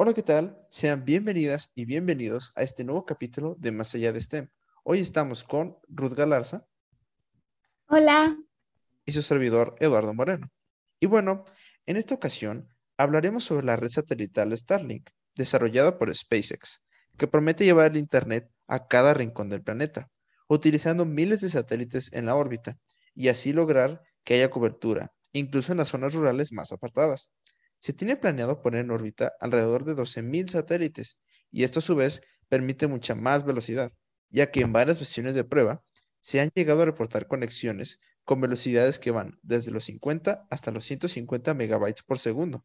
Hola, ¿qué tal? Sean bienvenidas y bienvenidos a este nuevo capítulo de Más allá de STEM. Hoy estamos con Ruth Galarza. Hola. Y su servidor Eduardo Moreno. Y bueno, en esta ocasión hablaremos sobre la red satelital Starlink, desarrollada por SpaceX, que promete llevar el Internet a cada rincón del planeta, utilizando miles de satélites en la órbita, y así lograr que haya cobertura, incluso en las zonas rurales más apartadas. Se tiene planeado poner en órbita alrededor de 12.000 satélites, y esto a su vez permite mucha más velocidad, ya que en varias versiones de prueba se han llegado a reportar conexiones con velocidades que van desde los 50 hasta los 150 megabytes por segundo.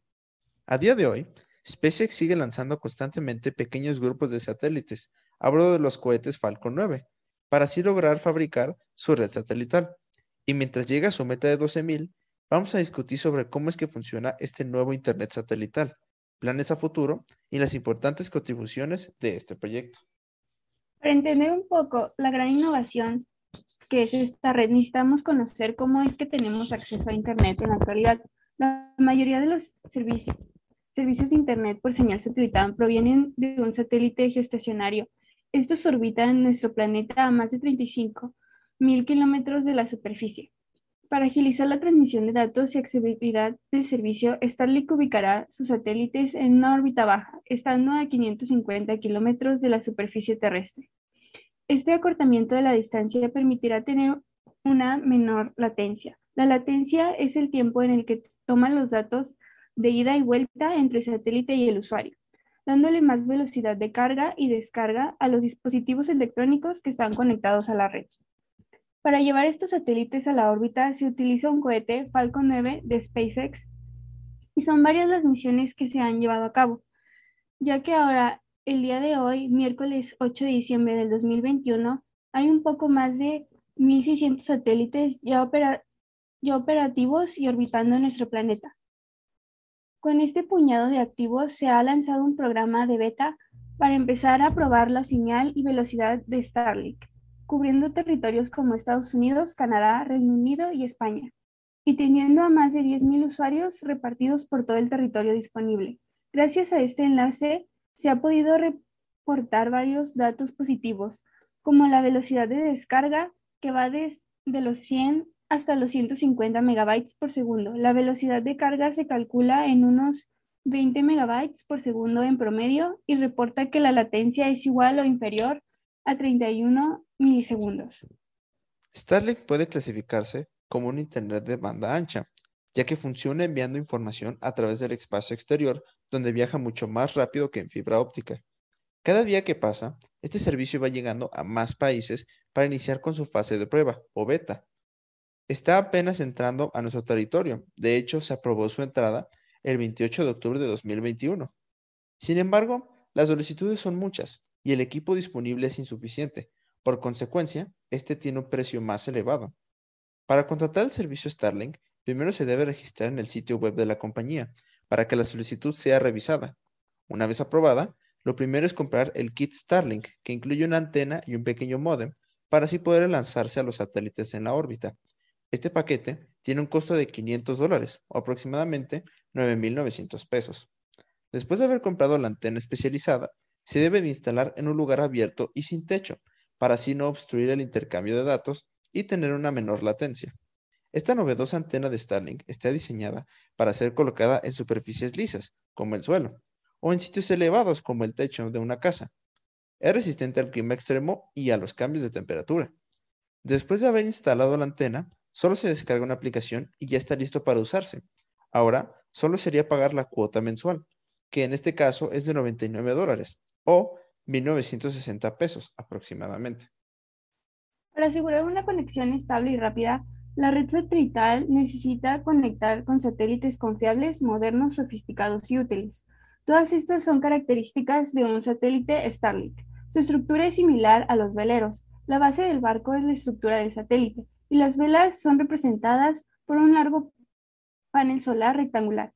A día de hoy, SpaceX sigue lanzando constantemente pequeños grupos de satélites a bordo de los cohetes Falcon 9, para así lograr fabricar su red satelital. Y mientras llega a su meta de 12.000, vamos a discutir sobre cómo es que funciona este nuevo Internet satelital, planes a futuro y las importantes contribuciones de este proyecto. Para entender un poco la gran innovación que es esta red, necesitamos conocer cómo es que tenemos acceso a Internet en la actualidad. La mayoría de los servicios, servicios de Internet por señal satelital provienen de un satélite geoestacionario. Estos orbitan nuestro planeta a más de 35 mil kilómetros de la superficie. Para agilizar la transmisión de datos y accesibilidad del servicio, Starlink ubicará sus satélites en una órbita baja, estando a 550 kilómetros de la superficie terrestre. Este acortamiento de la distancia permitirá tener una menor latencia. La latencia es el tiempo en el que toman los datos de ida y vuelta entre el satélite y el usuario, dándole más velocidad de carga y descarga a los dispositivos electrónicos que están conectados a la red. Para llevar estos satélites a la órbita se utiliza un cohete Falcon 9 de SpaceX y son varias las misiones que se han llevado a cabo, ya que ahora el día de hoy, miércoles 8 de diciembre del 2021, hay un poco más de 1.600 satélites ya, ya operativos y orbitando nuestro planeta. Con este puñado de activos se ha lanzado un programa de beta para empezar a probar la señal y velocidad de Starlink, cubriendo territorios como Estados Unidos, Canadá, Reino Unido y España, y teniendo a más de 10.000 usuarios repartidos por todo el territorio disponible. Gracias a este enlace, se ha podido reportar varios datos positivos, como la velocidad de descarga, que va desde los 100 hasta los 150 megabytes por segundo. La velocidad de carga se calcula en unos 20 megabytes por segundo en promedio y reporta que la latencia es igual o inferior a 31 milisegundos. Starlink puede clasificarse como un Internet de banda ancha, ya que funciona enviando información a través del espacio exterior, donde viaja mucho más rápido que en fibra óptica. Cada día que pasa, este servicio va llegando a más países para iniciar con su fase de prueba o beta. Está apenas entrando a nuestro territorio. De hecho, se aprobó su entrada el 28 de octubre de 2021. Sin embargo, las solicitudes son muchas y el equipo disponible es insuficiente. Por consecuencia, este tiene un precio más elevado. Para contratar el servicio Starlink, primero se debe registrar en el sitio web de la compañía para que la solicitud sea revisada. Una vez aprobada, lo primero es comprar el kit Starlink, que incluye una antena y un pequeño modem, para así poder lanzarse a los satélites en la órbita. Este paquete tiene un costo de 500 dólares, o aproximadamente 9.900 pesos. Después de haber comprado la antena especializada, se debe de instalar en un lugar abierto y sin techo, para así no obstruir el intercambio de datos y tener una menor latencia. Esta novedosa antena de Starlink está diseñada para ser colocada en superficies lisas, como el suelo, o en sitios elevados, como el techo de una casa. Es resistente al clima extremo y a los cambios de temperatura. Después de haber instalado la antena, solo se descarga una aplicación y ya está listo para usarse. Ahora, solo sería pagar la cuota mensual, que en este caso es de 99 dólares o 1.960 pesos aproximadamente. Para asegurar una conexión estable y rápida, la red satelital necesita conectar con satélites confiables, modernos, sofisticados y útiles. Todas estas son características de un satélite Starlink. Su estructura es similar a los veleros. La base del barco es la estructura del satélite y las velas son representadas por un largo panel solar rectangular.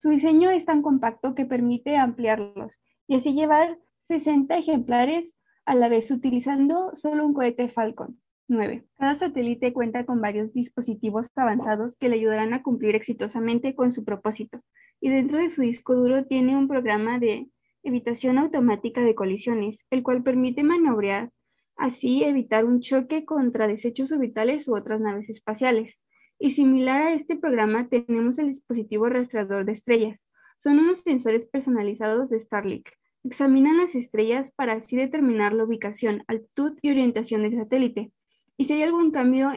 Su diseño es tan compacto que permite ampliarlos y así llevar 60 ejemplares a la vez utilizando solo un cohete Falcon. 9. Cada satélite cuenta con varios dispositivos avanzados que le ayudarán a cumplir exitosamente con su propósito. Y dentro de su disco duro tiene un programa de evitación automática de colisiones, el cual permite maniobrar, así evitar un choque contra desechos orbitales u otras naves espaciales. Y similar a este programa tenemos el dispositivo rastreador de estrellas. Son unos sensores personalizados de Starlink. Examinan las estrellas para así determinar la ubicación, altitud y orientación del satélite. Y si hay algún cambio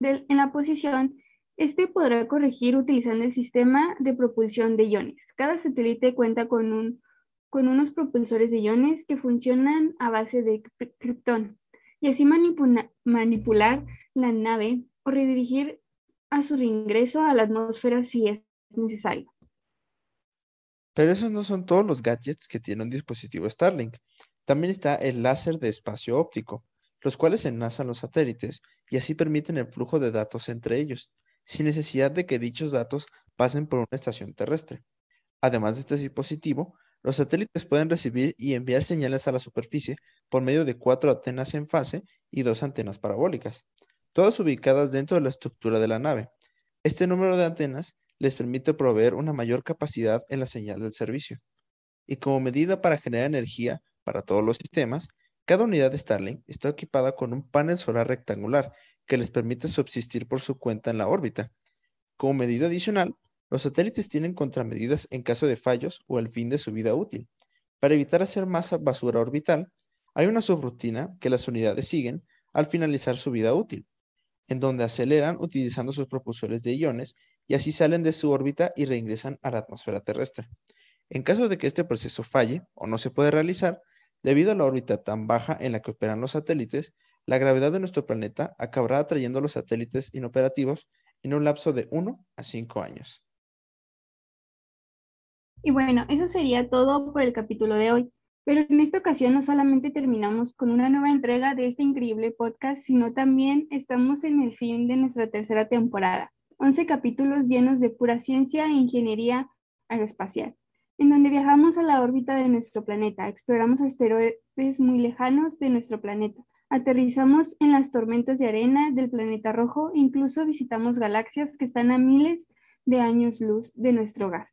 en la posición, este podrá corregir utilizando el sistema de propulsión de iones. Cada satélite cuenta con, un, con unos propulsores de iones que funcionan a base de criptón y así manipular la nave o redirigir a su reingreso a la atmósfera si es necesario. Pero esos no son todos los gadgets que tiene un dispositivo Starlink. También está el láser de espacio óptico, los cuales enlazan los satélites y así permiten el flujo de datos entre ellos sin necesidad de que dichos datos pasen por una estación terrestre. Además de este dispositivo, los satélites pueden recibir y enviar señales a la superficie por medio de cuatro antenas en fase y dos antenas parabólicas, todas ubicadas dentro de la estructura de la nave. Este número de antenas les permite proveer una mayor capacidad en la señal del servicio. Y como medida para generar energía para todos los sistemas, cada unidad de Starlink está equipada con un panel solar rectangular que les permite subsistir por su cuenta en la órbita. Como medida adicional, los satélites tienen contramedidas en caso de fallos o al fin de su vida útil. Para evitar hacer más basura orbital, hay una subrutina que las unidades siguen al finalizar su vida útil, en donde aceleran utilizando sus propulsores de iones y así salen de su órbita y reingresan a la atmósfera terrestre. En caso de que este proceso falle o no se pueda realizar, debido a la órbita tan baja en la que operan los satélites, la gravedad de nuestro planeta acabará atrayendo los satélites inoperativos en un lapso de 1 a 5 años. Y bueno, eso sería todo por el capítulo de hoy. Pero en esta ocasión no solamente terminamos con una nueva entrega de este increíble podcast, sino también estamos en el fin de nuestra tercera temporada. 11 capítulos llenos de pura ciencia e ingeniería aeroespacial, en donde viajamos a la órbita de nuestro planeta, exploramos asteroides muy lejanos de nuestro planeta, Aterrizamos en las tormentas de arena del planeta rojo, incluso visitamos galaxias que están a miles de años luz de nuestro hogar.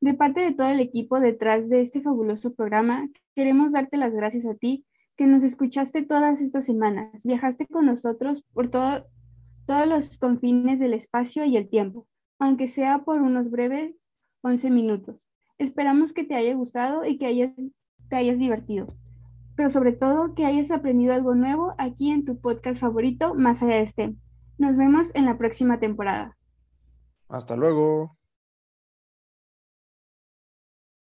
De parte de todo el equipo detrás de este fabuloso programa, queremos darte las gracias a ti que nos escuchaste todas estas semanas, viajaste con nosotros por todos los confines del espacio y el tiempo, aunque sea por unos breves 11 minutos. Esperamos que te haya gustado y que te hayas divertido pero sobre todo que hayas aprendido algo nuevo aquí en tu podcast favorito, Más allá de STEM. Nos vemos en la próxima temporada. Hasta luego.